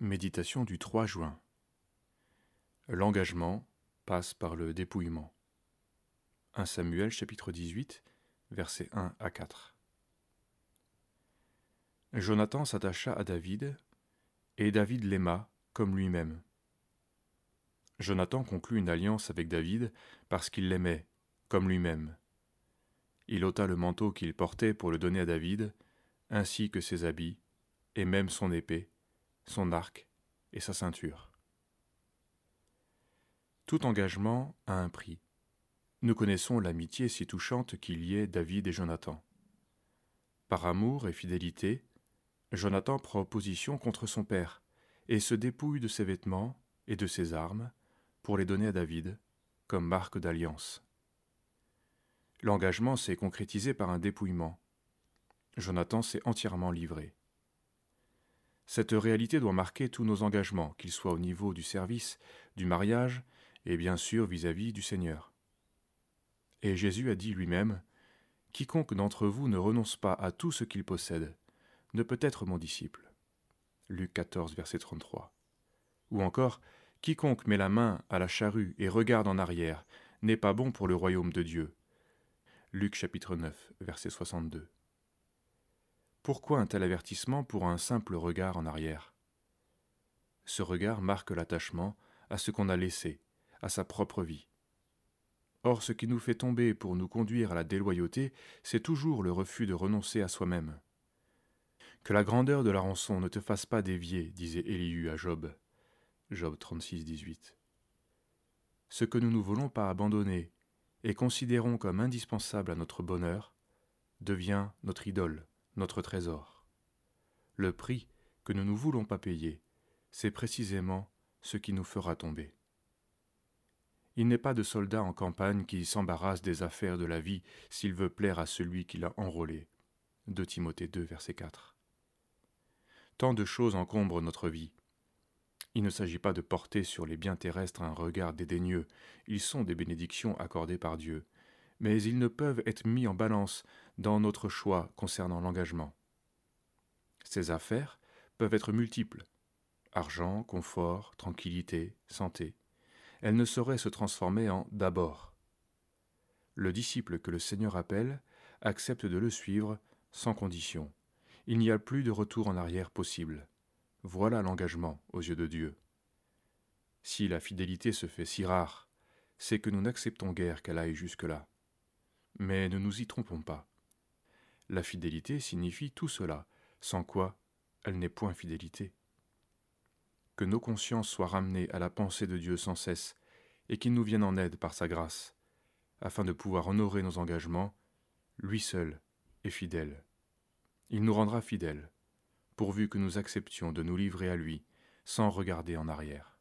Méditation du 3 juin. L'engagement passe par le dépouillement. 1 Samuel chapitre 18 versets 1 à 4. Jonathan s'attacha à David, et David l'aima comme lui-même. Jonathan conclut une alliance avec David parce qu'il l'aimait comme lui-même. Il ôta le manteau qu'il portait pour le donner à David, ainsi que ses habits, et même son épée, son arc et sa ceinture. Tout engagement a un prix. Nous connaissons l'amitié si touchante qu'il y ait David et Jonathan. Par amour et fidélité, Jonathan prend position contre son père et se dépouille de ses vêtements et de ses armes pour les donner à David comme marque d'alliance. L'engagement s'est concrétisé par un dépouillement. Jonathan s'est entièrement livré. Cette réalité doit marquer tous nos engagements, qu'ils soient au niveau du service, du mariage et bien sûr vis-à-vis du Seigneur. Et Jésus a dit lui-même, Quiconque d'entre vous ne renonce pas à tout ce qu'il possède ne peut être mon disciple. Luc 14, verset 33. Ou encore, Quiconque met la main à la charrue et regarde en arrière n'est pas bon pour le royaume de Dieu. Luc chapitre 9, verset 62. Pourquoi un tel avertissement pour un simple regard en arrière? Ce regard marque l'attachement à ce qu'on a laissé, à sa propre vie. Or, ce qui nous fait tomber pour nous conduire à la déloyauté, c'est toujours le refus de renoncer à soi-même. Que la grandeur de la rançon ne te fasse pas dévier, disait Élihu à Job. Job 36, 18. Ce que nous ne voulons pas abandonner et considérons comme indispensable à notre bonheur devient notre idole notre trésor. Le prix que nous ne voulons pas payer, c'est précisément ce qui nous fera tomber. Il n'est pas de soldat en campagne qui s'embarrasse des affaires de la vie s'il veut plaire à celui qui l'a enrôlé. 2 Timothée 2, verset 4. Tant de choses encombrent notre vie. Il ne s'agit pas de porter sur les biens terrestres un regard dédaigneux, ils sont des bénédictions accordées par Dieu, mais ils ne peuvent être mis en balance dans notre choix concernant l'engagement. Ces affaires peuvent être multiples argent, confort, tranquillité, santé. Elles ne sauraient se transformer en d'abord. Le disciple que le Seigneur appelle accepte de le suivre sans condition. Il n'y a plus de retour en arrière possible. Voilà l'engagement aux yeux de Dieu. Si la fidélité se fait si rare, c'est que nous n'acceptons guère qu'elle aille jusque-là. Mais ne nous y trompons pas. La fidélité signifie tout cela, sans quoi elle n'est point fidélité. Que nos consciences soient ramenées à la pensée de Dieu sans cesse, et qu'il nous vienne en aide par sa grâce, afin de pouvoir honorer nos engagements, lui seul est fidèle. Il nous rendra fidèles, pourvu que nous acceptions de nous livrer à lui sans regarder en arrière.